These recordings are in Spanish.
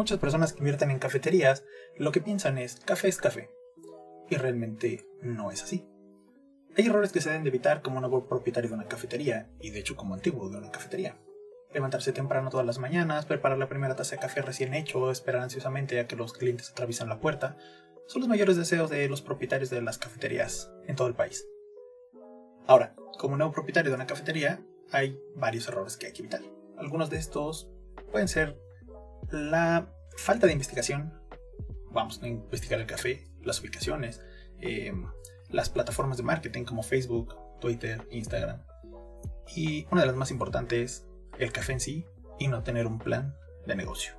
Muchas personas que invierten en cafeterías lo que piensan es café es café. Y realmente no es así. Hay errores que se deben de evitar como nuevo propietario de una cafetería, y de hecho como antiguo de una cafetería. Levantarse temprano todas las mañanas, preparar la primera taza de café recién hecho, esperar ansiosamente a que los clientes atraviesen la puerta, son los mayores deseos de los propietarios de las cafeterías en todo el país. Ahora, como nuevo propietario de una cafetería, hay varios errores que hay que evitar. Algunos de estos pueden ser la falta de investigación. Vamos a investigar el café, las ubicaciones, em, las plataformas de marketing como Facebook, Twitter, Instagram. Y una de las más importantes, el café en sí y no tener un plan de negocio.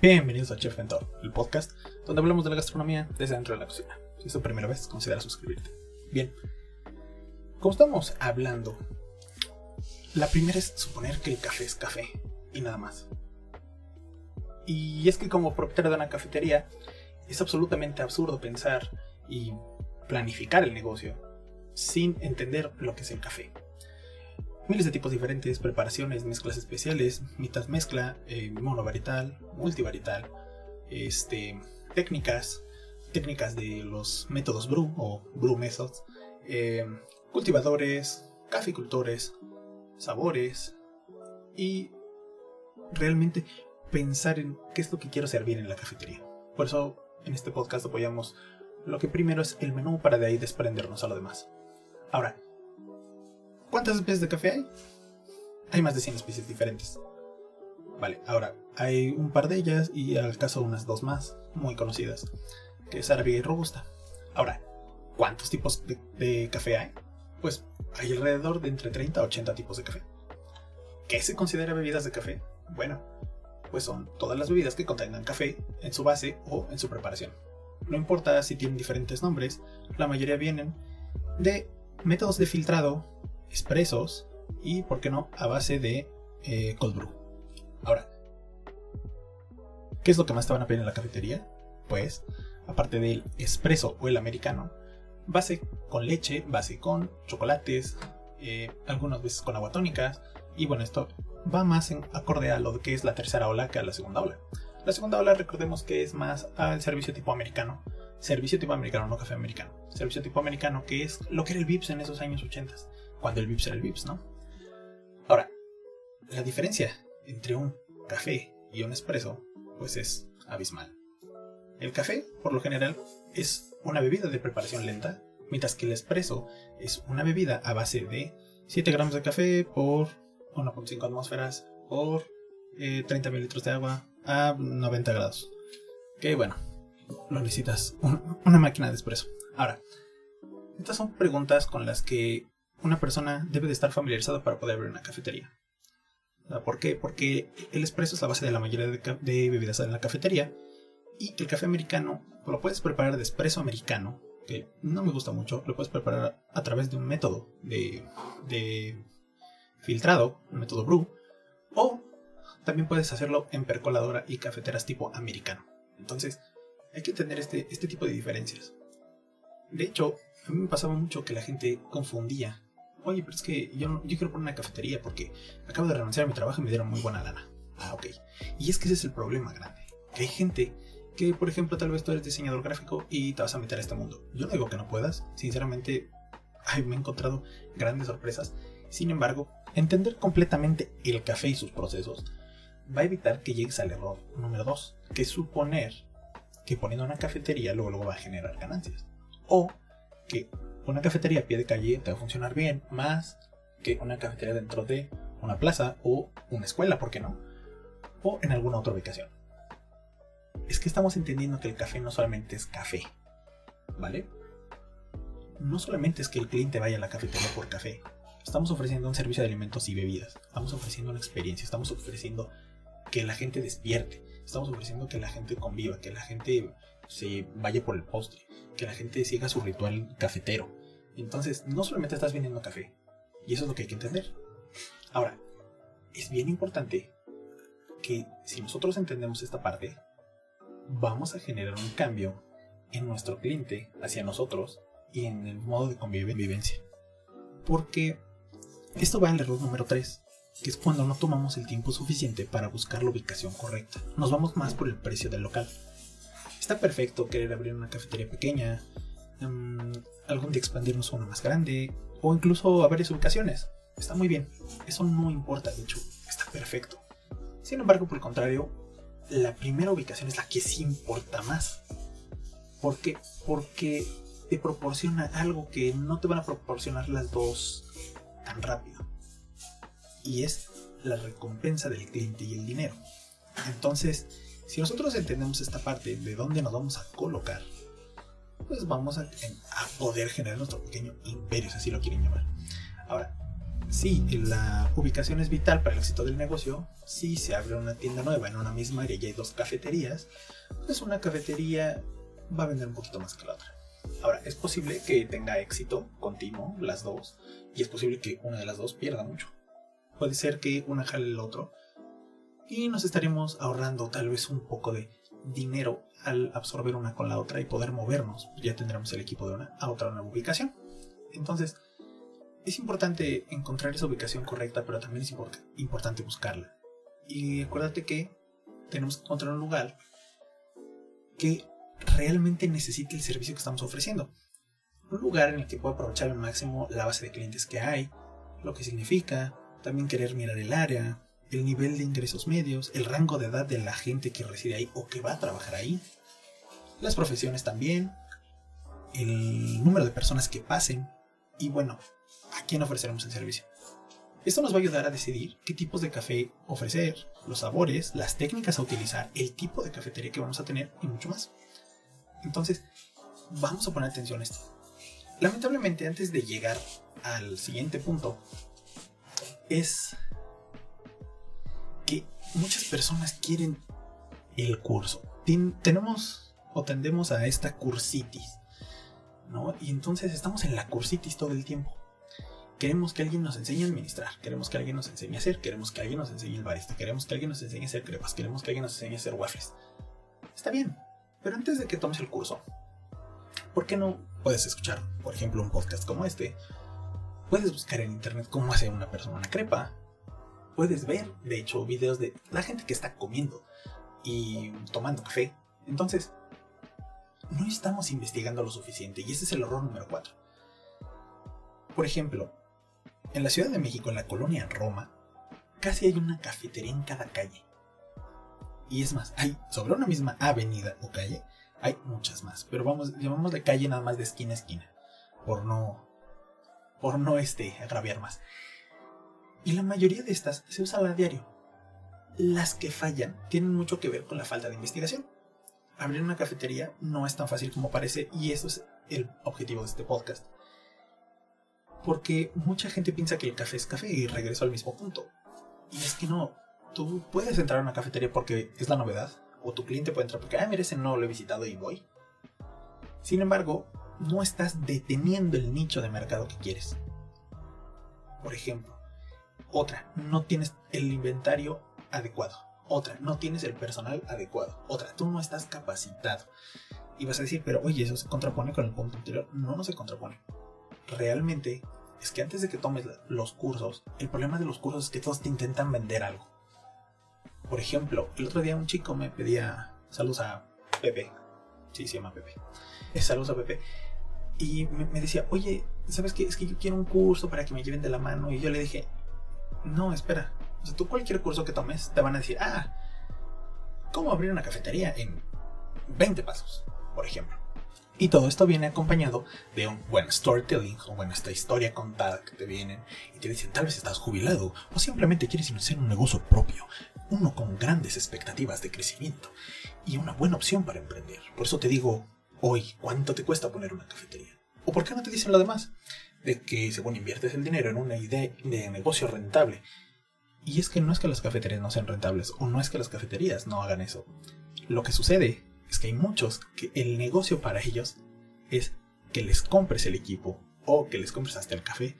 Bienvenidos a Chef Mentor, el podcast donde hablamos de la gastronomía desde dentro de la cocina. Si es tu primera vez, considera suscribirte. Bien, como estamos hablando, la primera es suponer que el café es café y nada más. Y es que como propietario de una cafetería, es absolutamente absurdo pensar y planificar el negocio sin entender lo que es el café. Miles de tipos diferentes, preparaciones, mezclas especiales, mitad mezcla, eh, monovarital, multivarital, este, técnicas, técnicas de los métodos brew o brew methods, eh, cultivadores, caficultores, sabores y realmente pensar en qué es lo que quiero servir en la cafetería. Por eso en este podcast apoyamos lo que primero es el menú para de ahí desprendernos a lo demás. Ahora, ¿cuántas especies de café hay? Hay más de 100 especies diferentes. Vale, ahora hay un par de ellas y al caso unas dos más, muy conocidas, que es árabe y robusta. Ahora, ¿cuántos tipos de, de café hay? Pues hay alrededor de entre 30 a 80 tipos de café. ¿Qué se considera bebidas de café? Bueno, pues son todas las bebidas que contengan café en su base o en su preparación. No importa si tienen diferentes nombres, la mayoría vienen de métodos de filtrado, expresos y, por qué no, a base de eh, cold brew. Ahora, ¿qué es lo que más te van a pedir en la cafetería? Pues, aparte del espresso o el americano, base con leche, base con chocolates, eh, algunas veces con agua tónica, y bueno, esto va más en acorde a lo que es la tercera ola que a la segunda ola. La segunda ola recordemos que es más al servicio tipo americano. Servicio tipo americano, no café americano. Servicio tipo americano, que es lo que era el VIPS en esos años 80, cuando el VIPS era el VIPS, ¿no? Ahora, la diferencia entre un café y un espresso, pues es abismal. El café, por lo general, es una bebida de preparación lenta, mientras que el espresso es una bebida a base de 7 gramos de café por 1.5 atmósferas por 30 eh, mililitros de agua a 90 grados. Que bueno, lo necesitas una máquina de espresso. Ahora, estas son preguntas con las que una persona debe de estar familiarizada para poder abrir una cafetería. ¿Por qué? Porque el espresso es la base de la mayoría de, bebidas en la cafetería y el café americano lo puedes preparar de espresso americano, que no me gusta mucho, lo puedes preparar a través de un método de, de filtrado, un método brew, o también puedes hacerlo en percoladora y cafeteras tipo americano. Entonces, hay que tener este, este tipo de diferencias. De hecho, a mí me pasaba mucho que la gente confundía. Oye, pero es que yo, yo quiero poner una cafetería porque acabo de renunciar a mi trabajo y me dieron muy buena lana. Ah, ok. Y es que ese es el problema grande. Hay gente que, por ejemplo, tal vez tú eres diseñador gráfico y te vas a meter a este mundo. Yo no digo que no puedas. Sinceramente, me he encontrado grandes sorpresas. Sin embargo, Entender completamente el café y sus procesos va a evitar que llegues al error número 2, que es suponer que poniendo una cafetería luego, luego va a generar ganancias. O que una cafetería a pie de calle te va a funcionar bien, más que una cafetería dentro de una plaza o una escuela, ¿por qué no? O en alguna otra ubicación. Es que estamos entendiendo que el café no solamente es café, ¿vale? No solamente es que el cliente vaya a la cafetería por café, Estamos ofreciendo un servicio de alimentos y bebidas. Estamos ofreciendo una experiencia. Estamos ofreciendo que la gente despierte. Estamos ofreciendo que la gente conviva, que la gente se vaya por el postre, que la gente siga su ritual cafetero. Entonces, no solamente estás vendiendo café. Y eso es lo que hay que entender. Ahora, es bien importante que si nosotros entendemos esta parte, vamos a generar un cambio en nuestro cliente hacia nosotros y en el modo de convivencia. Porque esto va al error número 3, que es cuando no tomamos el tiempo suficiente para buscar la ubicación correcta. Nos vamos más por el precio del local. Está perfecto querer abrir una cafetería pequeña, em, algún día expandirnos a una más grande, o incluso a varias ubicaciones. Está muy bien, eso no importa, de hecho, está perfecto. Sin embargo, por el contrario, la primera ubicación es la que sí importa más. ¿Por qué? Porque te proporciona algo que no te van a proporcionar las dos tan rápido. Y es la recompensa del cliente y el dinero. Entonces, si nosotros entendemos esta parte de dónde nos vamos a colocar, pues vamos a, poder generar nuestro pequeño imperio, si así lo quieren llamar. Ahora, si la ubicación es vital para el éxito del negocio, si se abre una tienda nueva en una misma área y hay dos cafeterías, pues una cafetería va a vender un poquito más que la otra. Ahora, es posible que tenga éxito continuo las dos, y es posible que una de las dos pierda mucho. Puede ser que una jale el otro, y nos estaremos ahorrando tal vez un poco de dinero al absorber una con la otra y poder movernos. Ya tendremos el equipo de una a otra nueva ubicación. Entonces, es importante encontrar esa ubicación correcta, pero también es importante buscarla. Y acuérdate que tenemos que encontrar un lugar que realmente necesite el servicio que estamos ofreciendo. Un lugar en el que pueda aprovechar al máximo la base de clientes que hay, lo que significa, también querer mirar el área, el nivel de ingresos medios, el rango de edad de la gente que reside ahí o que va a trabajar ahí, las profesiones también, el número de personas que pasen y bueno, a quién ofreceremos el servicio. Esto nos va a ayudar a decidir qué tipos de café ofrecer, los sabores, las técnicas a utilizar, el tipo de cafetería que vamos a tener y mucho más. Entonces, vamos a poner atención a esto. Lamentablemente, antes de llegar al siguiente punto, es que muchas personas quieren el curso. tenemos o tendemos a esta cursitis, ¿no? Y entonces estamos en la cursitis todo el tiempo. Queremos que alguien nos enseñe a administrar, queremos que alguien nos enseñe a hacer, queremos que alguien nos enseñe el barista, queremos que alguien nos enseñe a hacer crepas, queremos que alguien nos enseñe a hacer waffles. Está bien, pero antes de que tomes el curso, ¿por qué no puedes escuchar, por ejemplo, un podcast como este? Puedes buscar en internet cómo hace una persona una crepa. Puedes ver, de hecho, videos de la gente que está comiendo y tomando café. Entonces, no estamos investigando lo suficiente y ese es el error número 4. Por ejemplo, en la Ciudad de México, en la colonia Roma, casi hay una cafetería en cada calle. Y es más, hay sobre una misma avenida o calle, hay muchas más. Pero vamos, llamamos de calle nada más de esquina a esquina. Por no. Por no este, agraviar más. Y la mayoría de estas se usan a diario. Las que fallan tienen mucho que ver con la falta de investigación. Abrir una cafetería no es tan fácil como parece y eso es el objetivo de este podcast. Porque mucha gente piensa que el café es café y regreso al mismo punto. Y es que no, tú puedes entrar a una cafetería porque es la novedad, o tu cliente puede entrar porque, ah, mira, ese no lo he visitado y voy. Sin embargo, no estás deteniendo el nicho de mercado que quieres. Por ejemplo, otra, no tienes el inventario adecuado. Otra, no tienes el personal adecuado. Otra, tú no estás capacitado. Y vas a decir, pero oye, eso se contrapone con el punto anterior. No, no se contrapone. Realmente es que antes de que tomes los cursos, el problema de los cursos es que todos te intentan vender algo. Por ejemplo, el otro día un chico me pedía saludos a Pepe. Sí, se llama Pepe. Eh, saludos a Pepe. Y me, decía, oye, ¿sabes qué? Es que yo quiero un curso para que me lleven de la mano. Y yo le dije, no, espera. O sea, tú cualquier curso que tomes te van a decir, ah, ¿cómo abrir una cafetería en 20 pasos? Por ejemplo. Y todo esto viene acompañado de un buen storytelling, o bueno, esta historia contada que te vienen y te dicen tal vez estás jubilado o simplemente quieres iniciar un negocio propio, uno con grandes expectativas de crecimiento y una buena opción para emprender. Por eso te digo hoy, ¿cuánto te cuesta poner una cafetería? ¿O por qué no te dicen lo demás? De que según inviertes el dinero en una idea de negocio rentable. Y es que no es que las cafeterías no sean rentables o no es que las cafeterías no hagan eso. Lo que sucede es que hay muchos que el negocio para ellos es que les compres el equipo o que les compres hasta el café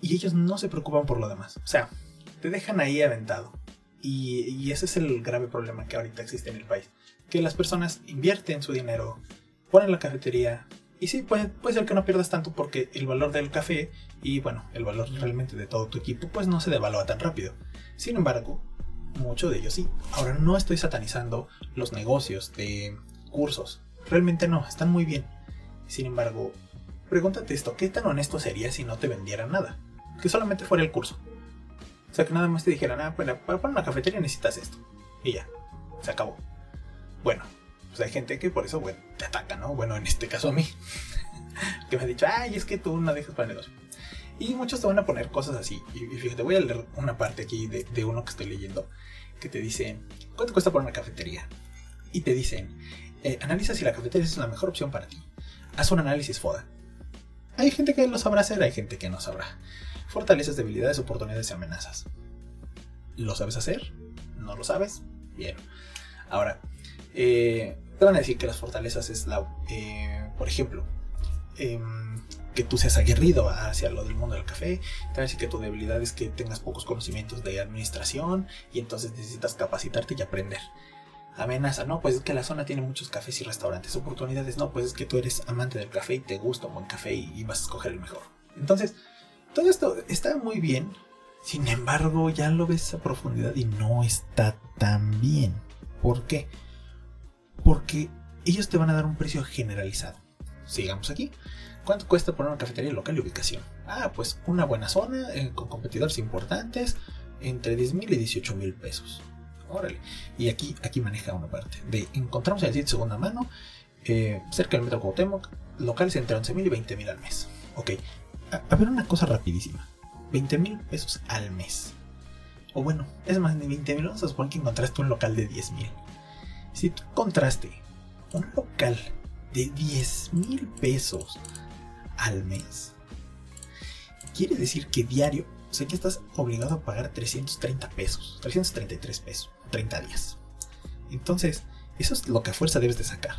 y ellos no se preocupan por lo demás. O sea, te dejan ahí aventado. Y, ese es el grave problema que ahorita existe en el país. Que las personas invierten su dinero, ponen la cafetería, Y sí, puede, puede ser que no pierdas tanto porque el valor del café y bueno, el valor realmente de todo tu equipo pues no se devalúa tan rápido. Sin embargo, mucho de ello sí. Ahora no estoy satanizando los negocios de cursos. Realmente no, están muy bien. Sin embargo, pregúntate esto, ¿qué tan honesto sería si no te vendieran nada? Que solamente fuera el curso. Sea, que nada más te dijeran, ah, bueno, para poner una cafetería necesitas esto. Y ya, se acabó. Bueno, pues hay gente que por eso, bueno, te ataca, ¿no? Bueno, en este caso a mí. que me ha dicho, ay, es que tú no dejas para el negocio. Y muchos te van a poner cosas así. Y, fíjate, voy a leer una parte aquí de, de uno que estoy leyendo. Que te dice, ¿cuánto cuesta poner una cafetería? Y te dicen, eh, analiza si la cafetería es la mejor opción para ti. Haz un análisis FODA. Hay gente que lo sabrá hacer, hay gente que no sabrá. Fortalezas, debilidades, oportunidades y amenazas. ¿Lo sabes hacer? ¿No lo sabes? Bien. Ahora, eh, te van a decir que las fortalezas es la, eh, por ejemplo, em, que tú seas aguerrido hacia lo del mundo del café. Te van a decir que tu debilidad es que tengas pocos conocimientos de administración y entonces necesitas capacitarte y aprender amenaza, no, pues es que la zona tiene muchos cafés y restaurantes, oportunidades, no, pues es que tú eres amante del café y te gusta un buen café y, vas a escoger el mejor. Entonces, todo esto está muy bien, sin embargo, ya lo ves a profundidad y no está tan bien. ¿Por qué? Porque ellos te van a dar un precio generalizado. Sigamos aquí. ¿Cuánto cuesta poner una cafetería local y ubicación? Ah, pues una buena zona, eh, con competidores importantes, entre 10 mil y 18 mil pesos. Órale. Y aquí, aquí maneja una parte. De encontramos el sitio segunda mano, eh, cerca del metro Cuauhtémoc, locales entre 11.000 y 20.000 al mes. Ok. A, ver una cosa rapidísima. 20.000 pesos al mes. O bueno, es más, de 20.000 vamos a suponer que encontraste un local de 10.000. Si tú encontraste un local de 10.000 pesos al mes, quiere decir que diario, o sea que estás obligado a pagar 330 pesos, 333 pesos. 30 días. Entonces, eso es lo que a fuerza debes de sacar.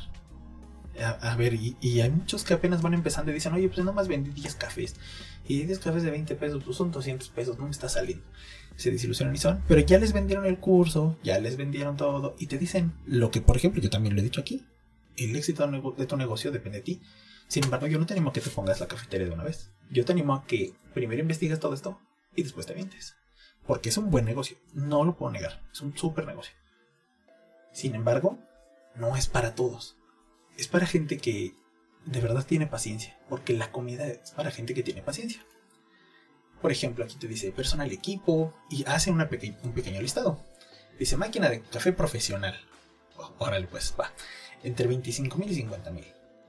A, ver, y, hay muchos que apenas van empezando y dicen, oye, pues nomás vendí 10 cafés. Y 10 cafés de 20 pesos, pues son 200 pesos, no me está saliendo. Se desilusionan y son, pero ya les vendieron el curso, ya les vendieron todo, y te dicen lo que, por ejemplo, yo también lo he dicho aquí. El éxito de tu negocio depende de ti. Sin embargo, yo no te animo a que te pongas la cafetería de una vez. Yo te animo a que primero investigues todo esto y después te vientes. Porque es un buen negocio, no lo puedo negar, es un súper negocio. Sin embargo, no es para todos. Es para gente que de verdad tiene paciencia, porque la comida es para gente que tiene paciencia. Por ejemplo, aquí te dice personal equipo y hace un pequeño listado. Dice máquina de café profesional. órale pues, va. Entre 25.000 y 50.000.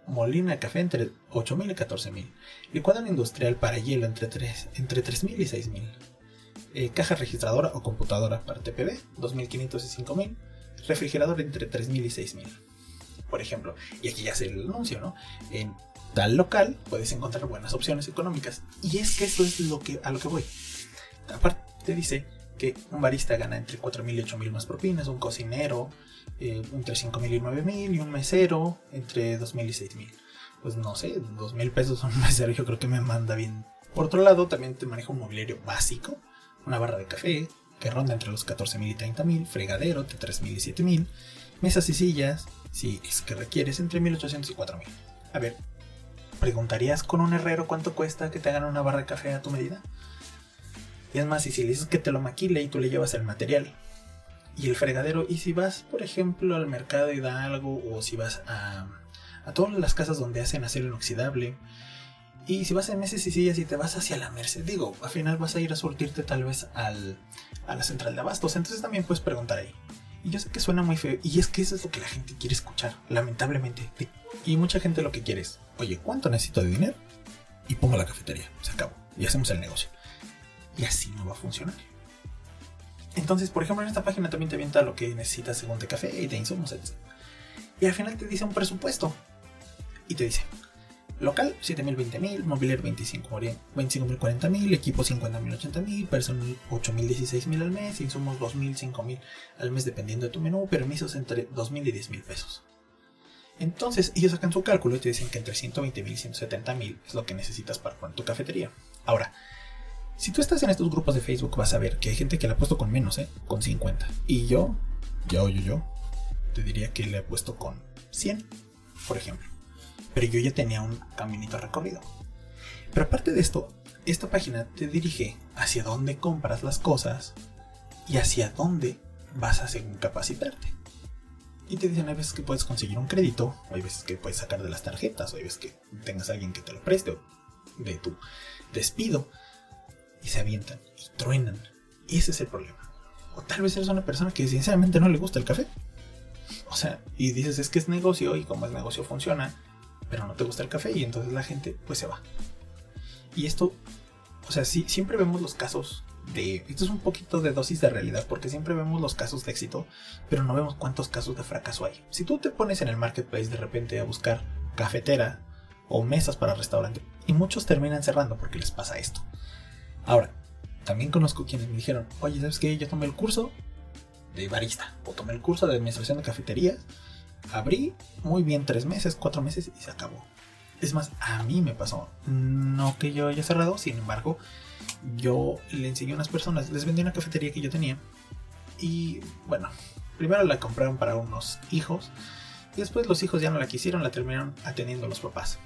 Molina de café entre 8.000 y 14.000. Licuadora industrial para hielo entre 3.000 entre y 6.000 eh, caja registradora o computadora para TPB, 2.500 y 5.000, refrigerador entre 3.000 y 6.000. Por ejemplo, y aquí ya se el anuncio, ¿no? En tal local puedes encontrar buenas opciones económicas. Y es que eso es lo que, a lo que voy. Aparte te dice que un barista gana entre 4.000 y 8.000 más propinas, un cocinero eh, entre 5.000 y 9.000 y un mesero entre 2.000 y 6.000. Pues no sé, 2.000 pesos un mesero yo creo que me manda bien. Por otro lado, también te maneja un mobiliario básico una barra de café que ronda entre los 14.000 y 30.000, fregadero de 3.000 y 7.000, mesas y sillas, si es que requieres, entre 1.800 y 4.000. A ver, ¿preguntarías con un herrero cuánto cuesta que te hagan una barra de café a tu medida? Y es más, y si le dices que te lo maquile y tú le llevas el material y el fregadero, y si vas, por ejemplo, al mercado y da algo, o si vas a, a todas las casas donde hacen acero inoxidable, y si vas en meses y sillas y te vas hacia la Merced, digo, al final vas a ir a surtirte tal vez al, a la central de abastos. Entonces también puedes preguntar ahí. Yo sé que suena muy feo. Y es que eso es lo que la gente quiere escuchar, lamentablemente. Y mucha gente lo que quiere es, oye, ¿cuánto necesito de dinero? Y pongo la cafetería. Se acabó. Y hacemos el negocio. Y así no va a funcionar. Entonces, por ejemplo, en esta página también te avienta lo que necesitas según de café y de insumos, etc. Y al final te dice un presupuesto. Y te dice, Local, 7.000, 20.000, mobiliario 25.000, 40.000, equipo 50.000, 80.000, personal 8.000, 16.000 al mes, insumos 2.000, 5.000 al mes dependiendo de tu menú, permisos entre 2.000 y 10.000 pesos. Entonces ellos sacan su cálculo y te dicen que entre 120.000 y 170.000 es lo que necesitas para poner tu cafetería. Ahora, si tú estás en estos grupos de Facebook vas a ver que hay gente que le ha puesto con menos, ¿eh? Con 50. Y yo, yo, yo, yo, te diría que le he puesto con 100, por ejemplo. Pero yo ya tenía un caminito recorrido. Pero aparte de esto, esta página te dirige hacia dónde compras las cosas y hacia dónde vas a según capacitarte. Y te dicen, hay veces que puedes conseguir un crédito, o hay veces que puedes sacar de las tarjetas, o hay veces que tengas a alguien que te lo preste, o de tu despido. Y se avientan, y truenan. Y ese es el problema. O tal vez eres una persona que sinceramente no le gusta el café. O sea, y dices, es que es negocio, y como es negocio funciona, pero no te gusta el café, y entonces la gente pues se va. Y esto, o sea, sí, siempre vemos los casos de... Esto es un poquito de dosis de realidad, porque siempre vemos los casos de éxito, pero no vemos cuántos casos de fracaso hay. Si tú te pones en el marketplace de repente a buscar cafetera o mesas para restaurante, y muchos terminan cerrando porque les pasa esto. Ahora, también conozco quienes me dijeron, oye, ¿sabes qué? Yo tomé el curso de barista, o tomé el curso de administración de cafeterías, abrí muy bien tres meses, cuatro meses y se acabó. Es más, a mí me pasó. No que yo haya cerrado, sin embargo, yo le enseñé a unas personas, les vendí una cafetería que yo tenía. Y bueno, primero la compraron para unos hijos. Y después los hijos ya no la quisieron, la terminaron atendiendo los papás.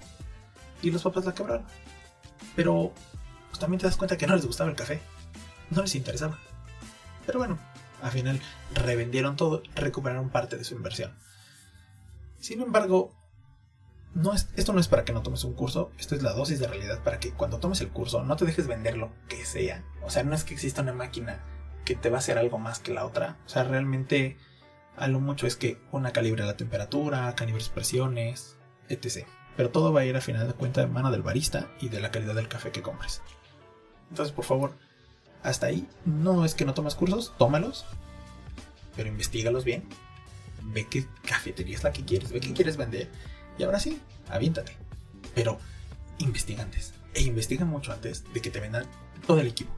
Y los papás la quebraron. Pero pues, también te das cuenta que no les gustaba el café. No les interesaba. Pero bueno, al final revendieron todo, recuperaron parte de su inversión. Sin embargo, no es, esto no es para que no tomes un curso, esto es la dosis de realidad para que cuando tomes el curso no te dejes vender lo que sea. O sea, no es que exista una máquina que te va a hacer algo más que la otra. O sea, realmente a lo mucho es que una calibre la temperatura, calibres presiones, etc. Pero todo va a ir a final de cuenta de mano del barista y de la calidad del café que compres. Entonces, por favor, hasta ahí no es que no tomes cursos, tómalos, pero investigalos bien. Ve qué cafetería es la que quieres, ve qué quieres vender y ahora sí, aviéntate. Pero investiga antes. E investiga mucho antes de que te vendan todo el equipo.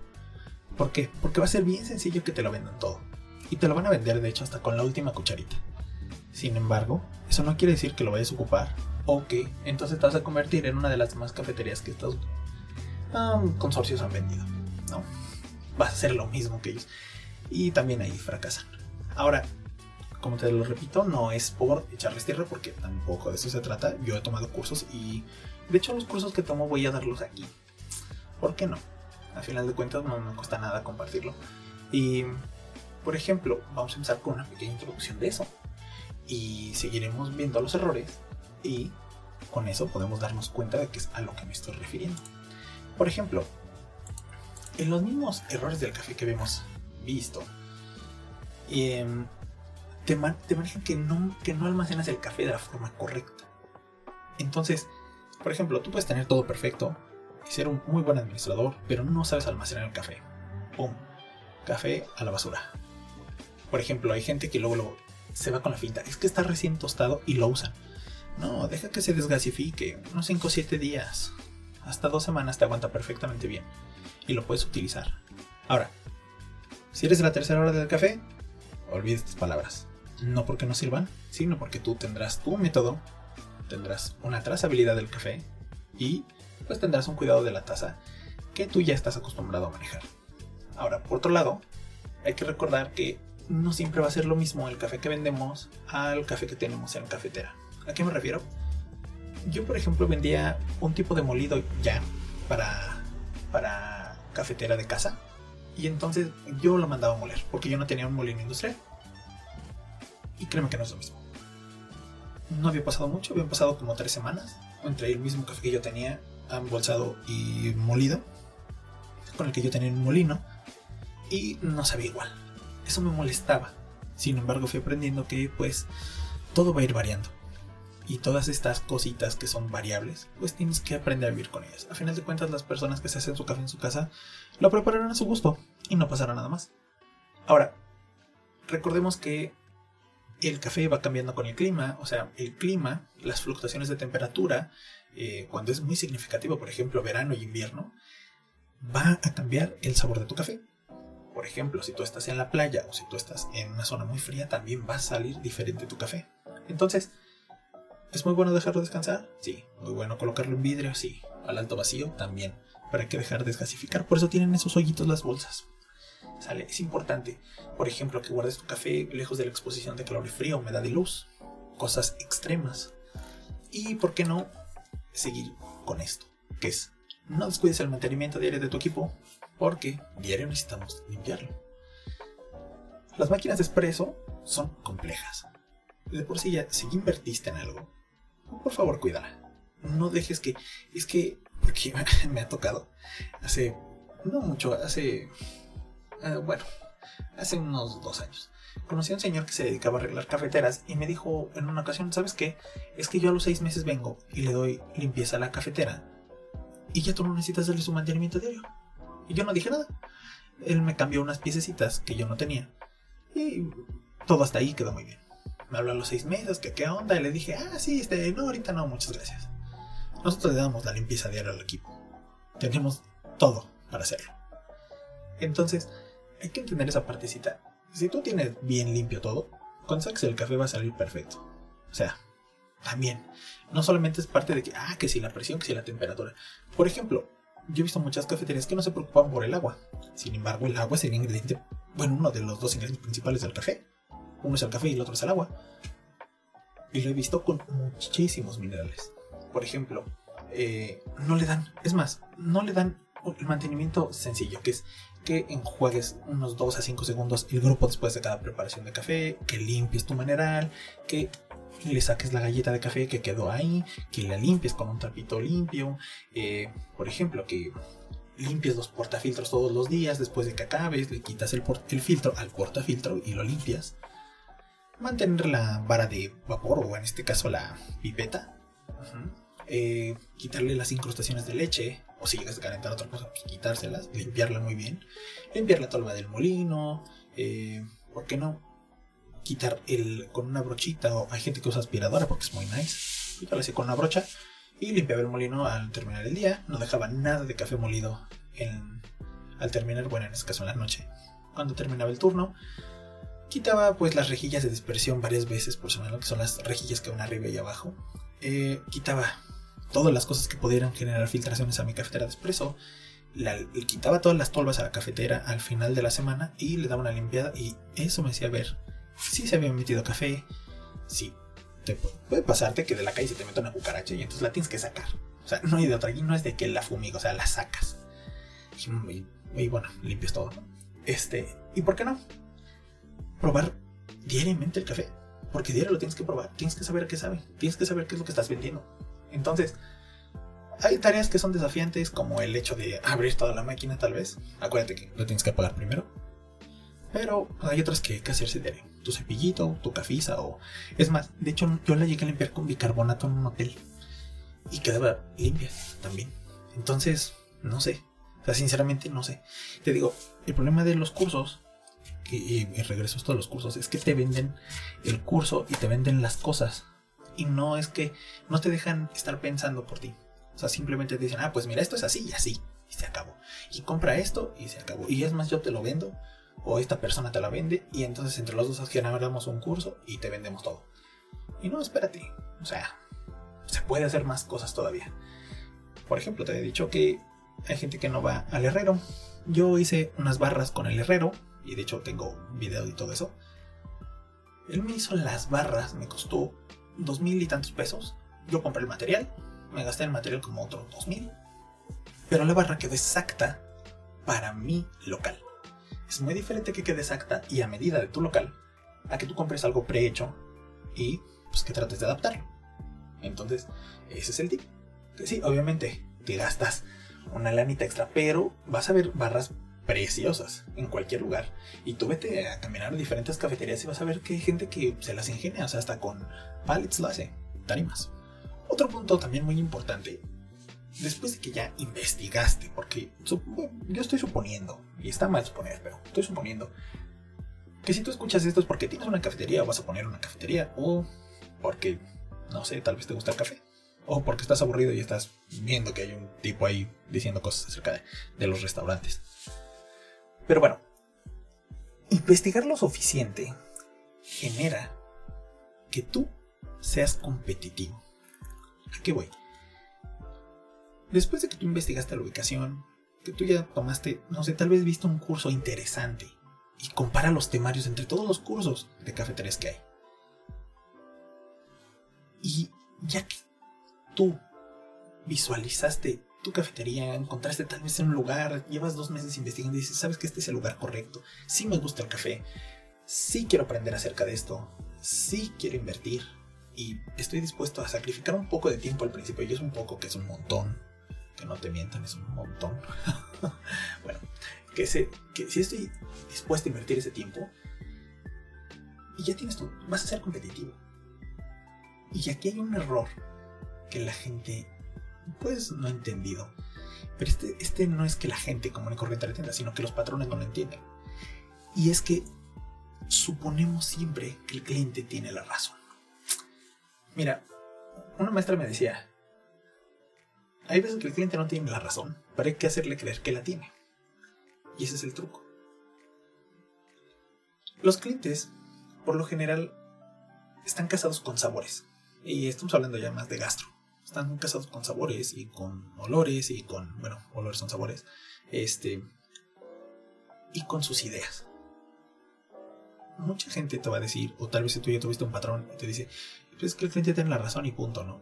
¿Por qué? Porque va a ser bien sencillo que te lo vendan todo. Y te lo van a vender, de hecho, hasta con la última cucharita. Sin embargo, eso no quiere decir que lo vayas a ocupar o entonces te vas a convertir en una de las demás cafeterías que estos consorcios han vendido. No, vas a hacer lo mismo que ellos. Y también ahí fracasan. Ahora, como te lo repito, no es por echarles tierra porque tampoco de eso se trata. Yo he tomado cursos y de hecho los cursos que tomo voy a darlos aquí. ¿Por qué no? Al final de cuentas no me cuesta nada compartirlo. Y, por ejemplo, vamos a empezar con una pequeña introducción de eso. Y seguiremos viendo los errores y con eso podemos darnos cuenta de que es a lo que me estoy refiriendo. Por ejemplo, en los mismos errores del café que hemos visto, eh, te, manejan que no, que no almacenas el café de la forma correcta. Entonces, por ejemplo, tú puedes tener todo perfecto y ser un muy buen administrador, pero no sabes almacenar el café. ¡Pum! Café a la basura. Por ejemplo, hay gente que luego, se va con la finta. Es que está recién tostado y lo usan. No, deja que se desgasifique. Unos 5 o 7 días. Hasta dos semanas te aguanta perfectamente bien. Y lo puedes utilizar. Ahora, si eres de la tercera hora del café, olvida estas palabras no porque no sirvan, sino porque tú tendrás tu método, tendrás una trazabilidad del café y pues tendrás un cuidado de la taza que tú ya estás acostumbrado a manejar. Ahora, por otro lado, hay que recordar que no siempre va a ser lo mismo el café que vendemos al café que tenemos en la cafetera. ¿A qué me refiero? Yo, por ejemplo, vendía un tipo de molido ya para, para cafetera de casa. Y entonces yo lo mandaba a moler, porque yo no tenía un molino industrial. Y créeme que no es lo mismo. No había pasado mucho, habían pasado como tres semanas entre el mismo café que yo tenía embolsado y molido, con el que yo tenía un molino, y no sabía igual. Eso me molestaba. Sin embargo, fui aprendiendo que pues todo va a ir variando. Y todas estas cositas que son variables, pues tienes que aprender a vivir con ellas. A final de cuentas, las personas que se hacen su café en su casa lo prepararán a su gusto y no pasará nada más. Ahora, recordemos que el café va cambiando con el clima, o sea, el clima, las fluctuaciones de temperatura, eh, cuando es muy significativo, por ejemplo, verano y invierno, va a cambiar el sabor de tu café. Por ejemplo, si tú estás en la playa o si tú estás en una zona muy fría, también va a salir diferente tu café. Entonces, ¿es muy bueno dejarlo descansar? Sí. ¿Muy bueno colocarlo en vidrio? Sí. Al alto vacío también. Para que dejar desgasificar. Por eso tienen esos hoyitos las bolsas. Es importante, por ejemplo, que guardes tu café lejos de la exposición de calor y frío, humedad y luz. Cosas extremas. Y por qué no seguir con esto, que es no descuides el mantenimiento diario de tu equipo, porque diario necesitamos limpiarlo. Las máquinas de espresso son complejas. De por sí ya, si invertiste en algo, por favor cuídala. No dejes que... Es que... Porque me ha tocado. Hace... No mucho, hace... Eh, bueno, hace unos dos años. Conocí a un señor que se dedicaba a arreglar cafeteras y me dijo en una ocasión, ¿sabes qué? Es que yo a los seis meses vengo y le doy limpieza a la cafetera y ya tú no necesitas darle su mantenimiento diario. Y yo no dije nada. Él me cambió unas piececitas que yo no tenía. Y todo hasta ahí quedó muy bien. Me habló a los seis meses, que qué onda, y le dije, ah, sí, este, no, ahorita no, muchas gracias. Nosotros le damos la limpieza diaria al equipo. Tenemos todo para hacerlo. Entonces, hay que entender esa partecita. Si tú tienes bien limpio todo, cuando saques el café va a salir perfecto. O sea, también. No solamente es parte de que, ah, que si la presión, que si la temperatura. Por ejemplo, yo he visto muchas cafeterías que no se preocupan por el agua. Sin embargo, el agua el ingrediente, bueno, uno de los dos ingredientes principales del café. Uno es el café y el otro es el agua. Y lo he visto con muchísimos minerales. Por ejemplo, eh, no le dan, es más, no le dan el mantenimiento sencillo, que es que enjuagues unos 2 a 5 segundos el grupo después de cada preparación de café, que limpies tu mineral, que le saques la galleta de café que quedó ahí, que la limpies con un trapito limpio, eh, por ejemplo, que limpies los portafiltros todos los días después de que acabes, le quitas el, el filtro al portafiltro y lo limpias. Mantener la vara de vapor o en este caso la pipeta. Eh, quitarle las incrustaciones de leche o si llegas a calentar otra cosa, pues quitárselas, limpiarla muy bien. Limpiar la tolva del molino, eh, ¿por qué no? quitar el con una brochita o hay gente que usa aspiradora porque es muy nice. Lo hacía con una brocha y limpiaba el molino al terminar el día. No dejaba nada de café molido al terminar, bueno, en este caso en la noche. Cuando terminaba el turno, quitaba pues las rejillas de dispersión varias veces por semana, que son las rejillas que van arriba y abajo. Eh, quitaba todas las cosas que pudieran generar filtraciones a mi cafetera de espresso. quitaba todas las tolvas a la cafetera al final de la semana y le daba una limpiada y eso me hacía ver si se había metido café, sí. Te puede pasarte que de la calle se te mete una cucaracha y entonces la tienes que sacar. O sea, no hay de otra. Y no es de que la fumiga, o sea, la sacas. Y, bueno, limpias todo. Este, ¿y por qué no? Probar diariamente el café. Porque diario lo tienes que probar. Tienes que saber qué sabe. Tienes que saber qué es lo que estás vendiendo. Entonces, hay tareas que son desafiantes, como el hecho de abrir toda la máquina, tal vez. Acuérdate que lo tienes que apagar primero. Pero hay otras que que hacerse de tu cepillito, tu cafisa o... Es más, de hecho yo la llegué a limpiar con bicarbonato en un hotel. Y quedaba limpia también. Entonces, no sé. O sea, sinceramente no sé. Te digo, el problema de los cursos, y, regreso a todos los cursos, es que te venden el curso y te venden las cosas. Y no es que no te dejan estar pensando por ti. O sea, simplemente te dicen, ah, pues mira, esto es así y así. Y se acabó. Y compra esto y se acabó. Y es más, yo te lo vendo o esta persona te la vende y entonces entre los dos generamos un curso y te vendemos todo. Y no, espérate, o sea, se puede hacer más cosas todavía. Por ejemplo, te he dicho que hay gente que no va al herrero. Yo hice unas barras con el herrero y de hecho tengo video y todo eso. Él me hizo las barras, me costó dos mil y tantos pesos. Yo compré el material, me gasté el material como otros dos mil. Pero la barra quedó exacta para mi local. Es muy diferente que quede exacta y a medida de tu local a que tú compres algo prehecho y pues que trates de adaptarlo. Entonces, ese es el tip. sí, obviamente te gastas una lanita extra, pero vas a ver barras preciosas en cualquier lugar. Y tú vete a caminar a diferentes cafeterías y vas a ver que hay gente que se las ingenia, o sea, hasta con pallets lo hace, tarimas. Otro punto también muy importante después de que ya investigaste, porque yo estoy suponiendo, y está mal suponer, pero estoy suponiendo que si tú escuchas esto es porque tienes una cafetería o vas a poner una cafetería, o porque, no sé, tal vez te gusta el café, o porque estás aburrido y estás viendo que hay un tipo ahí diciendo cosas acerca de, de los restaurantes. Pero bueno, investigar lo suficiente genera que tú seas competitivo. ¿A qué voy? Después de que tú investigaste la ubicación, que tú ya tomaste, no sé, tal vez viste un curso interesante y compara los temarios entre todos los cursos de cafeterías que hay. Y ya que tú visualizaste tu cafetería, encontraste tal vez en un lugar, llevas dos meses investigando y dices, sabes que este es el lugar correcto, sí me gusta el café, sí quiero aprender acerca de esto, sí quiero invertir y estoy dispuesto a sacrificar un poco de tiempo al principio, y es un poco que es un montón, que no te mientan, es un montón. bueno, que, sé, que si estoy dispuesto a invertir ese tiempo, y ya tienes tú, vas a ser competitivo. Y aquí hay un error que la gente pues no ha entendido. Pero este, este no es que la gente común y corriente lo entienda, sino que los patrones no lo entienden. Y es que suponemos siempre que el cliente tiene la razón. Mira, una maestra me decía, hay veces que el cliente no tiene la razón, pero hay que hacerle creer que la tiene. Y ese es el truco. Los clientes, por lo general, están casados con sabores. Y estamos hablando ya más de gastro están casados con sabores y con olores y con, bueno, olores son sabores, este, y con sus ideas. Mucha gente te va a decir, o tal vez si tú ya tuviste un patrón y te dice, pues que el cliente tiene la razón y punto, ¿no?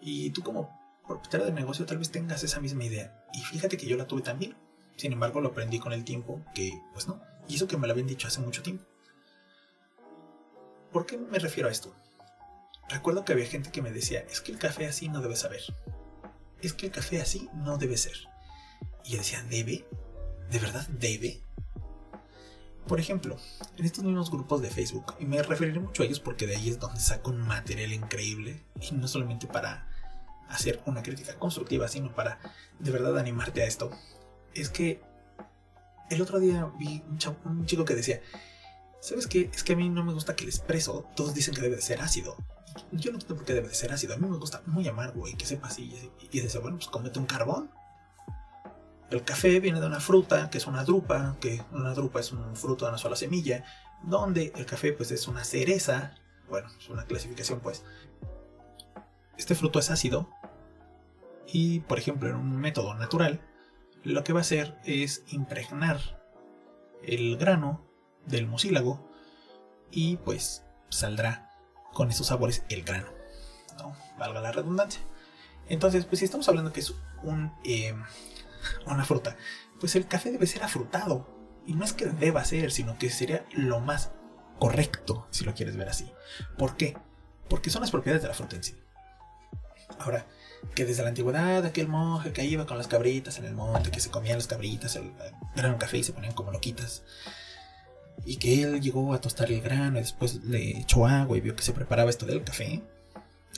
Y tú como propietario de negocio tal vez tengas esa misma idea. Y fíjate que yo la tuve también. Sin embargo, lo aprendí con el tiempo que, pues no. Y eso que me lo habían dicho hace mucho tiempo. ¿Por qué me refiero a esto? Recuerdo que había gente que me decía, es que el café así no debe saber. Es que el café así no debe ser. Y yo decía, ¿debe? ¿De verdad debe? Por ejemplo, en estos mismos grupos de Facebook, y me referiré mucho a ellos porque de ahí es donde saco un material increíble, y no solamente para hacer una crítica constructiva, sino para de verdad animarte a esto. Es que el otro día vi un, chico que decía, ¿sabes qué? Es que a mí no me gusta que el expreso, todos dicen que debe de ser ácido yo no entiendo por qué debe de ser ácido. A mí me gusta muy amargo y que sepa así. Y dice, bueno, pues comete un carbón. El café viene de una fruta que es una drupa, que una drupa es un fruto de una sola semilla, donde el café pues es una cereza, bueno, es una clasificación pues. Este fruto es ácido y por ejemplo en un método natural lo que va a hacer es impregnar el grano del mucílago y pues saldrá con esos sabores el grano. ¿no? Valga la redundancia. Entonces, pues si estamos hablando que es eh, una fruta, pues el café debe ser afrutado. Y no es que deba ser, sino que sería lo más correcto, si lo quieres ver así. ¿Por qué? Porque son las propiedades de la fruta en sí. Ahora, que desde la antigüedad aquel monje que iba con las cabritas en el monte, que se comían las cabritas, el, el café y se ponían como loquitas, y que él llegó a tostar el grano y después le echó agua y vio que se preparaba esto del café,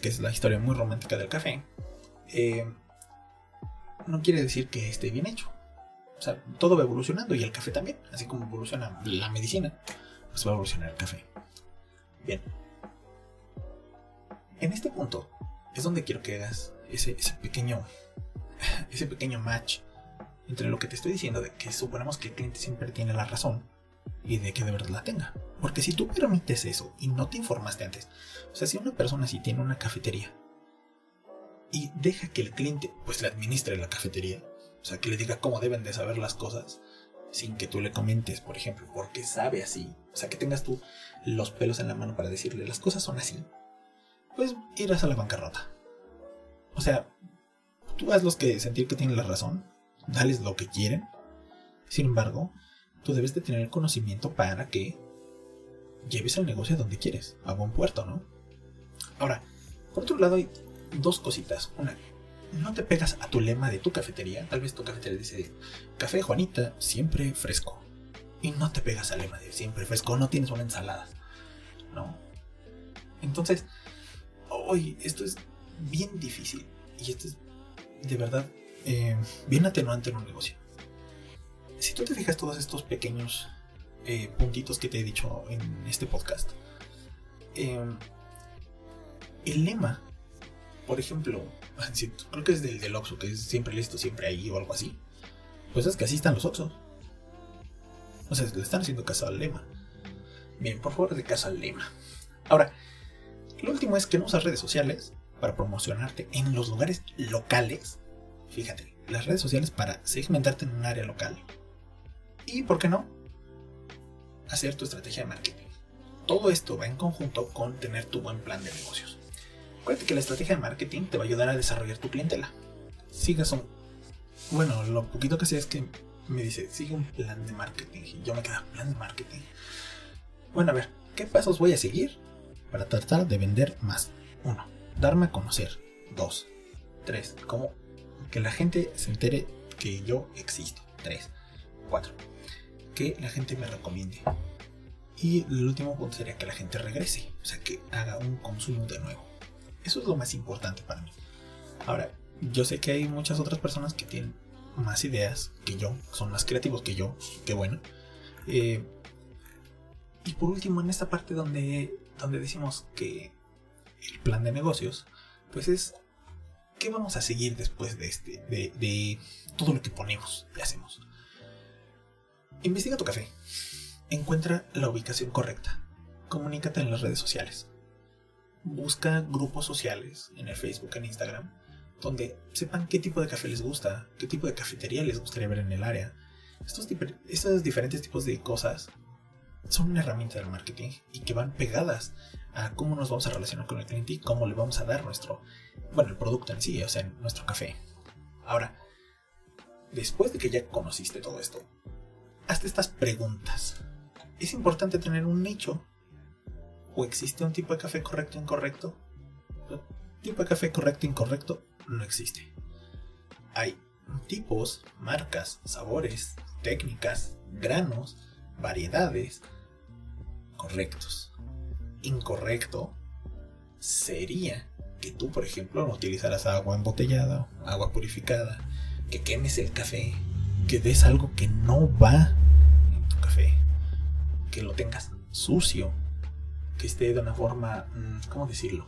que es la historia muy romántica del café, eh, no quiere decir que esté bien hecho. O sea, todo va evolucionando y el café también, así como evoluciona la medicina, pues va a evolucionar el café. Bien. En este punto es donde quiero que hagas ese, ese pequeño ese pequeño match entre lo que te estoy diciendo de que suponemos que el cliente siempre tiene la razón y de que de verdad la tenga. Porque si tú permites eso y no te informaste antes, o sea, si una persona si tiene una cafetería y deja que el cliente pues le administre la cafetería, o sea, que le diga cómo deben de saber las cosas, sin que tú le comentes, por ejemplo, porque sabe así, o sea, que tengas tú los pelos en la mano para decirle las cosas son así, pues irás a la bancarrota. O sea, tú los que sentir que tienen la razón, dales lo que quieren. Sin embargo, tú debes de tener conocimiento para que lleves el negocio a donde quieres, a buen puerto, ¿no? Ahora, por otro lado hay dos cositas. Una, no te pegas a tu lema de tu cafetería. Tal vez tu cafetería dice, café Juanita, siempre fresco. Y no te pegas al lema de siempre fresco, no tienes una ensalada. ¿No? Entonces, hoy esto es bien difícil. Y esto es de verdad eh, bien atenuante en un negocio si tú te fijas todos estos pequeños eh, puntitos que te he dicho en este podcast, em, el lema, por ejemplo, creo que es del del Oxxo, que es siempre listo, siempre ahí o algo así, pues es que así están los Oxxos. O sea, le están haciendo caso al lema. Bien, por favor, de caso al lema. Ahora, lo último es que no usas redes sociales para promocionarte en los lugares locales. Fíjate, las redes sociales para segmentarte en un área local y, ¿por qué no? Hacer tu estrategia de marketing. Todo esto va en conjunto con tener tu buen plan de negocios. Acuérdate que la estrategia de marketing te va a ayudar a desarrollar tu clientela. Sigas un. Bueno, lo poquito que sé es que me dice, sigue un plan de marketing. Y yo me quedo, plan de marketing. Bueno, a ver, ¿qué pasos voy a seguir para tratar de vender más? Uno, darme a conocer. Dos, tres, como que la gente se entere que yo existo. Tres, cuatro, que la gente me recomiende. Y el último punto sería que la gente regrese, o sea, que haga un consumo de nuevo. Eso es lo más importante para mí. Ahora, yo sé que hay muchas otras personas que tienen más ideas que yo, son más creativos que yo, qué bueno. Eh, y por último, en esta parte donde, donde decimos que el plan de negocios, pues es qué vamos a seguir después de este, de, de todo lo que ponemos y hacemos. Investiga tu café. Encuentra la ubicación correcta. Comunícate en las redes sociales. Busca grupos sociales en el Facebook, en Instagram, donde sepan qué tipo de café les gusta, qué tipo de cafetería les gustaría ver en el área. Estos, diferentes tipos de cosas son una herramienta del marketing y que van pegadas a cómo nos vamos a relacionar con el cliente y cómo le vamos a dar nuestro, bueno, el producto en sí, o sea, nuestro café. Ahora, después de que ya conociste todo esto, estas preguntas. ¿Es importante tener un nicho? ¿O existe un tipo de café correcto o incorrecto? tipo de café correcto o incorrecto no existe. Hay tipos, marcas, sabores, técnicas, granos, variedades correctos. Incorrecto sería que tú, por ejemplo, no utilizaras agua embotellada, agua purificada, que quemes el café, que des algo que no va que lo tengas sucio, que esté de una forma, mm, ¿cómo decirlo?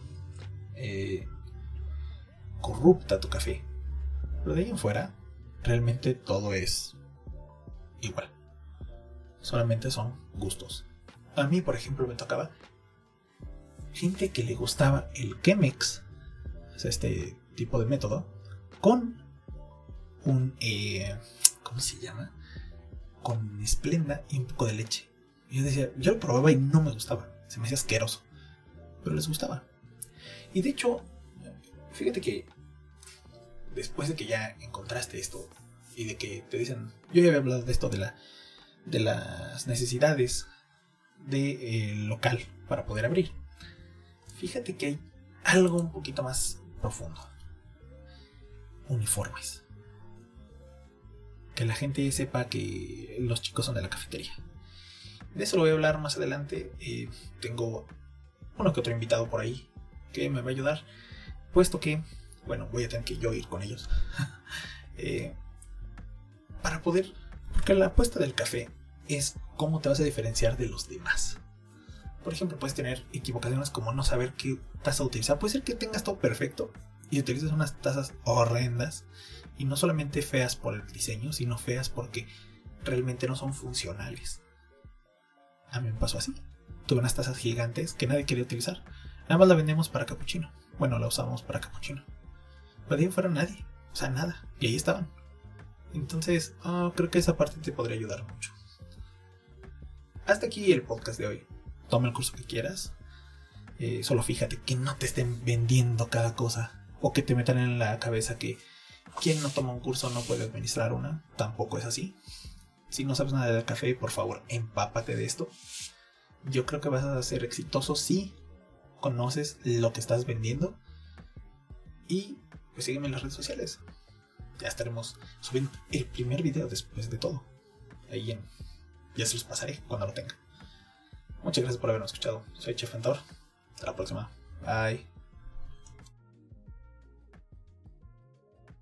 Eh, corrupta tu café. Pero de ahí en fuera, realmente todo es igual. Solamente son gustos. A mí, por ejemplo, me tocaba gente que le gustaba el Chemex, este tipo de método, con un, eh, ¿cómo se llama? Con esplenda y un poco de leche. Yo decía, yo lo probaba y no me gustaba, se me hacía asqueroso, pero les gustaba. Y de hecho, fíjate que después de que ya encontraste esto y de que te dicen, yo ya había hablado de esto de la de las necesidades del de, local para poder abrir. Fíjate que hay algo un poquito más profundo. Uniformes. Que la gente sepa que los chicos son de la cafetería. De eso lo voy a hablar más adelante. Eh, tengo uno que otro invitado por ahí que me va a ayudar. Puesto que, bueno, voy a tener que yo ir con ellos. eh, para poder... Porque la apuesta del café es cómo te vas a diferenciar de los demás. Por ejemplo, puedes tener equivocaciones como no saber qué taza utilizar. Puede ser que tengas todo perfecto y utilices unas tazas horrendas y no solamente feas por el diseño, sino feas porque realmente no son funcionales. A mí me pasó así. Tuve unas tazas gigantes que nadie quería utilizar. Nada más la vendemos para capuchino. Bueno, la usamos para capuchino. Pero de fuera nadie. O sea, nada. Y ahí estaban. Entonces, oh, creo que esa parte te podría ayudar mucho. Hasta aquí el podcast de hoy. Toma el curso que quieras. Eh, solo fíjate que no te estén vendiendo cada cosa. O que te metan en la cabeza que quien no toma un curso no puede administrar una. Tampoco es así. Si no sabes nada del café, por favor, empápate de esto. Yo creo que vas a ser exitoso si conoces lo que estás vendiendo. Y pues sígueme en las redes sociales. Ya estaremos subiendo el primer video después de todo. Ahí en ya se los pasaré cuando lo tenga. Muchas gracias por habernos escuchado. Soy Chef Hasta la próxima. Bye.